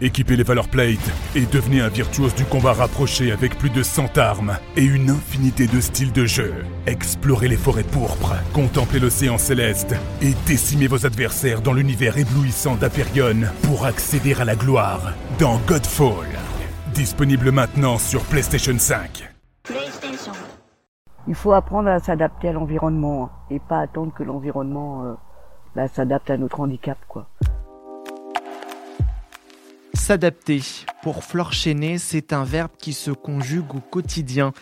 Équipez les Valor Plate et devenez un virtuose du combat rapproché avec plus de 100 armes et une infinité de styles de jeu. Explorez les forêts pourpres, contemplez l'océan céleste et décimez vos adversaires dans l'univers éblouissant d'Aperion pour accéder à la gloire dans Godfall. Disponible maintenant sur PlayStation 5. Il faut apprendre à s'adapter à l'environnement et pas attendre que l'environnement euh, bah, s'adapte à notre handicap, quoi. S'adapter. Pour Flore c'est un verbe qui se conjugue au quotidien.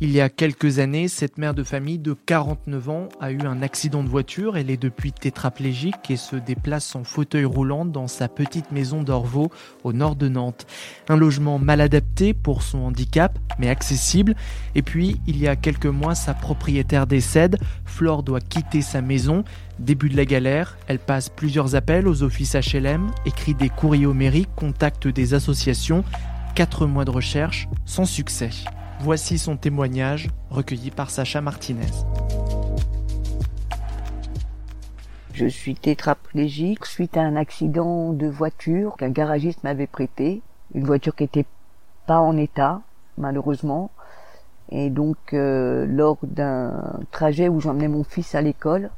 Il y a quelques années, cette mère de famille de 49 ans a eu un accident de voiture. Elle est depuis tétraplégique et se déplace en fauteuil roulant dans sa petite maison d'Orvaux au nord de Nantes. Un logement mal adapté pour son handicap, mais accessible. Et puis, il y a quelques mois, sa propriétaire décède. Flore doit quitter sa maison. Début de la galère, elle passe plusieurs appels aux offices HLM, écrit des courriers aux mairies, contacte des associations. Quatre mois de recherche sans succès. Voici son témoignage recueilli par Sacha Martinez. Je suis tétraplégique suite à un accident de voiture qu'un garagiste m'avait prêté. Une voiture qui était pas en état, malheureusement. Et donc, euh, lors d'un trajet où j'emmenais mon fils à l'école,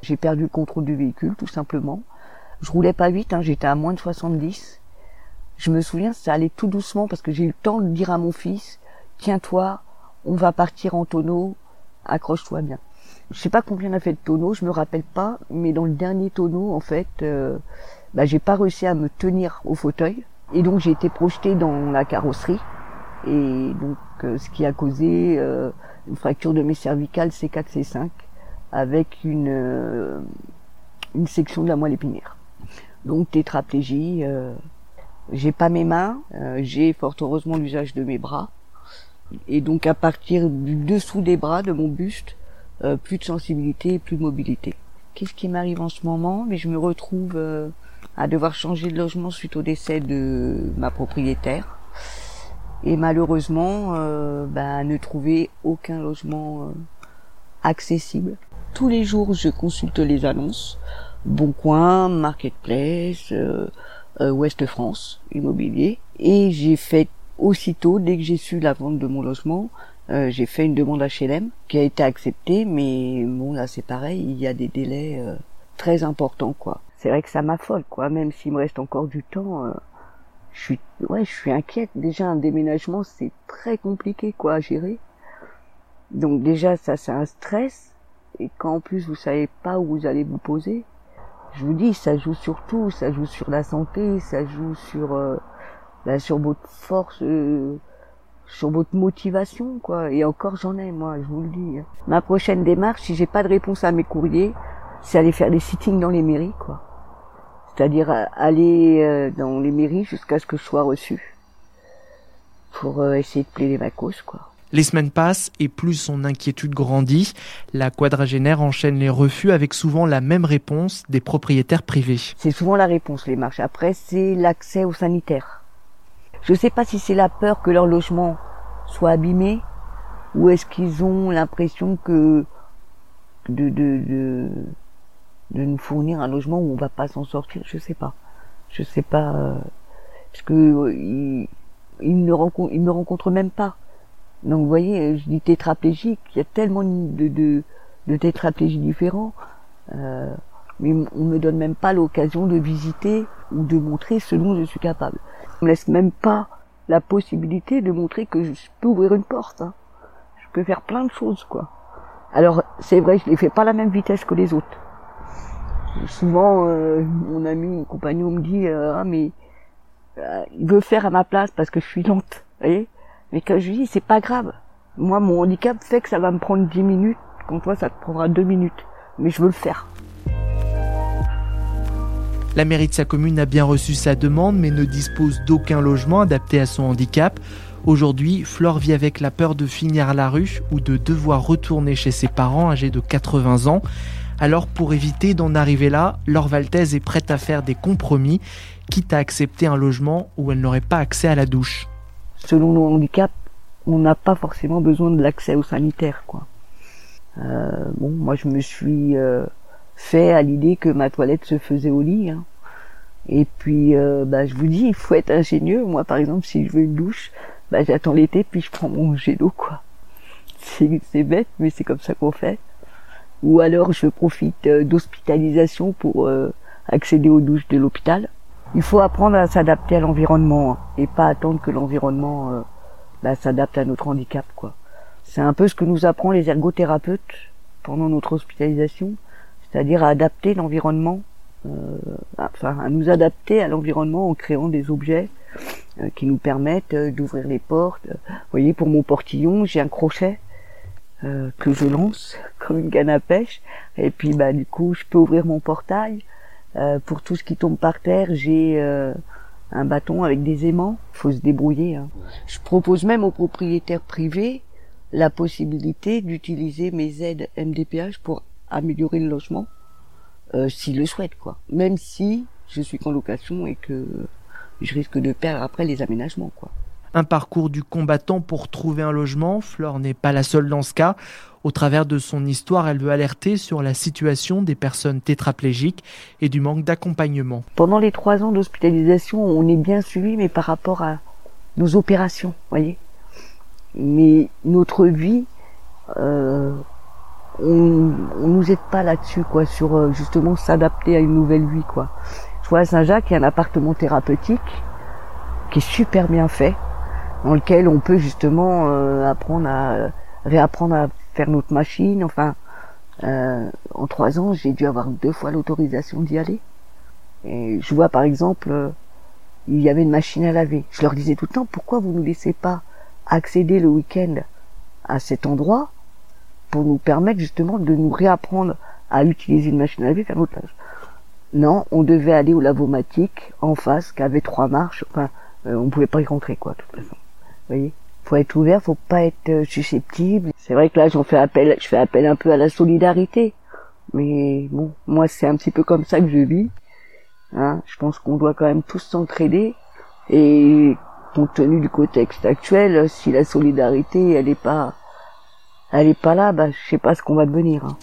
j'ai perdu le contrôle du véhicule, tout simplement. Je roulais pas vite, hein, j'étais à moins de 70. Je me souviens, ça allait tout doucement parce que j'ai eu le temps de dire à mon fils, tiens-toi, on va partir en tonneau, accroche-toi bien. Je sais pas combien on a fait de tonneaux, je me rappelle pas, mais dans le dernier tonneau, en fait, euh, bah, j'ai pas réussi à me tenir au fauteuil, et donc j'ai été projeté dans la carrosserie, et donc euh, ce qui a causé euh, une fracture de mes cervicales C4 C5 avec une euh, une section de la moelle épinière. Donc tétraplégie. j'ai pas mes mains, j'ai fort heureusement l'usage de mes bras et donc à partir du dessous des bras de mon buste, euh, plus de sensibilité et plus de mobilité. Qu'est-ce qui m'arrive en ce moment? Mais je me retrouve euh, à devoir changer de logement suite au décès de ma propriétaire et malheureusement euh, bah, ne trouver aucun logement euh, accessible. Tous les jours, je consulte les annonces. Bon Coin, Marketplace, Ouest France, Immobilier. Et j'ai fait aussitôt, dès que j'ai su la vente de mon logement, euh, j'ai fait une demande HLM qui a été acceptée, mais bon là c'est pareil, il y a des délais euh, très importants quoi. C'est vrai que ça m'affole quoi, même s'il me reste encore du temps. Euh, je suis ouais, je suis inquiète. Déjà un déménagement c'est très compliqué quoi à gérer. Donc déjà ça c'est un stress et quand en plus vous savez pas où vous allez vous poser, je vous dis ça joue sur tout, ça joue sur la santé, ça joue sur là, sur votre force, euh, sur votre motivation, quoi. Et encore, j'en ai, moi, je vous le dis. Hein. Ma prochaine démarche, si j'ai pas de réponse à mes courriers, c'est aller faire des sittings dans les mairies, quoi. C'est-à-dire euh, aller euh, dans les mairies jusqu'à ce que je sois reçu pour essayer de plaider ma cause, quoi. Les semaines passent et plus son inquiétude grandit. La quadragénaire enchaîne les refus avec souvent la même réponse des propriétaires privés. C'est souvent la réponse, les marches. Après, c'est l'accès aux sanitaires. Je ne sais pas si c'est la peur que leur logement soit abîmé ou est-ce qu'ils ont l'impression que de, de, de, de, nous fournir un logement où on va pas s'en sortir. Je sais pas. Je sais pas. Euh, parce que euh, ils, ne rencontrent, ils me rencontrent même pas. Donc vous voyez, je dis tétraplégique. Il y a tellement de, de, de tétraplégies différents. Euh, mais on me donne même pas l'occasion de visiter ou de montrer ce dont je suis capable me laisse même pas la possibilité de montrer que je peux ouvrir une porte. Hein. Je peux faire plein de choses, quoi. Alors, c'est vrai, je les fais pas à la même vitesse que les autres. Souvent, euh, mon ami, mon compagnon me dit, euh, ah, mais euh, il veut faire à ma place parce que je suis lente, vous Mais quand je lui dis, c'est pas grave. Moi, mon handicap fait que ça va me prendre 10 minutes, quand toi, ça te prendra 2 minutes. Mais je veux le faire. La mairie de sa commune a bien reçu sa demande mais ne dispose d'aucun logement adapté à son handicap. Aujourd'hui, Flore vit avec la peur de finir à la rue ou de devoir retourner chez ses parents âgés de 80 ans. Alors pour éviter d'en arriver là, Laure Valtez est prête à faire des compromis, quitte à accepter un logement où elle n'aurait pas accès à la douche. Selon nos handicaps, on n'a pas forcément besoin de l'accès au sanitaire. Quoi. Euh, bon, moi je me suis... Euh, fait à l'idée que ma toilette se faisait au lit. Hein. Et puis, euh, bah, je vous dis, il faut être ingénieux. Moi, par exemple, si je veux une douche, bah, j'attends l'été, puis je prends mon jet d'eau, quoi. C'est bête, mais c'est comme ça qu'on fait. Ou alors, je profite euh, d'hospitalisation pour euh, accéder aux douches de l'hôpital. Il faut apprendre à s'adapter à l'environnement hein, et pas attendre que l'environnement bah, s'adapte à notre handicap, quoi. C'est un peu ce que nous apprend les ergothérapeutes pendant notre hospitalisation, c'est-à-dire à adapter l'environnement euh, enfin, à nous adapter à l'environnement en créant des objets euh, qui nous permettent euh, d'ouvrir les portes. Vous voyez, pour mon portillon, j'ai un crochet que je lance comme une canne à pêche, et puis bah du coup, je peux ouvrir mon portail. pour tout ce qui tombe par terre, j'ai un bâton avec des aimants. Faut se débrouiller. Hein. Je propose même aux propriétaires privés la possibilité d'utiliser mes aides MDPH pour améliorer le logement euh, s'ils le souhaitent, quoi. Même si je suis qu'en location et que je risque de perdre après les aménagements, quoi. Un parcours du combattant pour trouver un logement. Flore n'est pas la seule dans ce cas. Au travers de son histoire, elle veut alerter sur la situation des personnes tétraplégiques et du manque d'accompagnement. Pendant les trois ans d'hospitalisation, on est bien suivi, mais par rapport à nos opérations, voyez. Mais notre vie, euh, on, on nous aide pas là-dessus, quoi, sur euh, justement s'adapter à une nouvelle vie, quoi. Je vois à Saint-Jacques, il y a un appartement thérapeutique qui est super bien fait, dans lequel on peut justement euh, apprendre à réapprendre à faire notre machine. Enfin, euh, en trois ans, j'ai dû avoir deux fois l'autorisation d'y aller. Et je vois par exemple, il y avait une machine à laver. Je leur disais tout le temps, pourquoi vous ne laissez pas accéder le week-end à cet endroit pour nous permettre justement de nous réapprendre à utiliser une machine à laver, faire notre linge. Non, on devait aller au lavomatique en face, qui avait trois marches. Enfin, euh, on pouvait pas y rentrer, quoi, de toute façon. Vous voyez? Faut être ouvert, faut pas être euh, susceptible. C'est vrai que là, j'en fais appel, je fais appel un peu à la solidarité. Mais bon, moi, c'est un petit peu comme ça que je vis. Hein je pense qu'on doit quand même tous s'entraider. Et compte tenu du contexte actuel, si la solidarité, elle est pas elle est pas là, bah, je sais pas ce qu'on va devenir. Hein.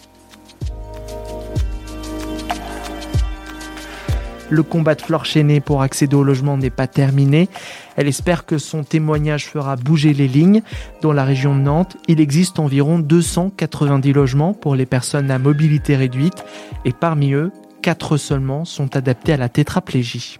Le combat de Flore Chenet pour accéder au logement n'est pas terminé. Elle espère que son témoignage fera bouger les lignes. Dans la région de Nantes, il existe environ 290 logements pour les personnes à mobilité réduite et parmi eux, 4 seulement sont adaptés à la tétraplégie.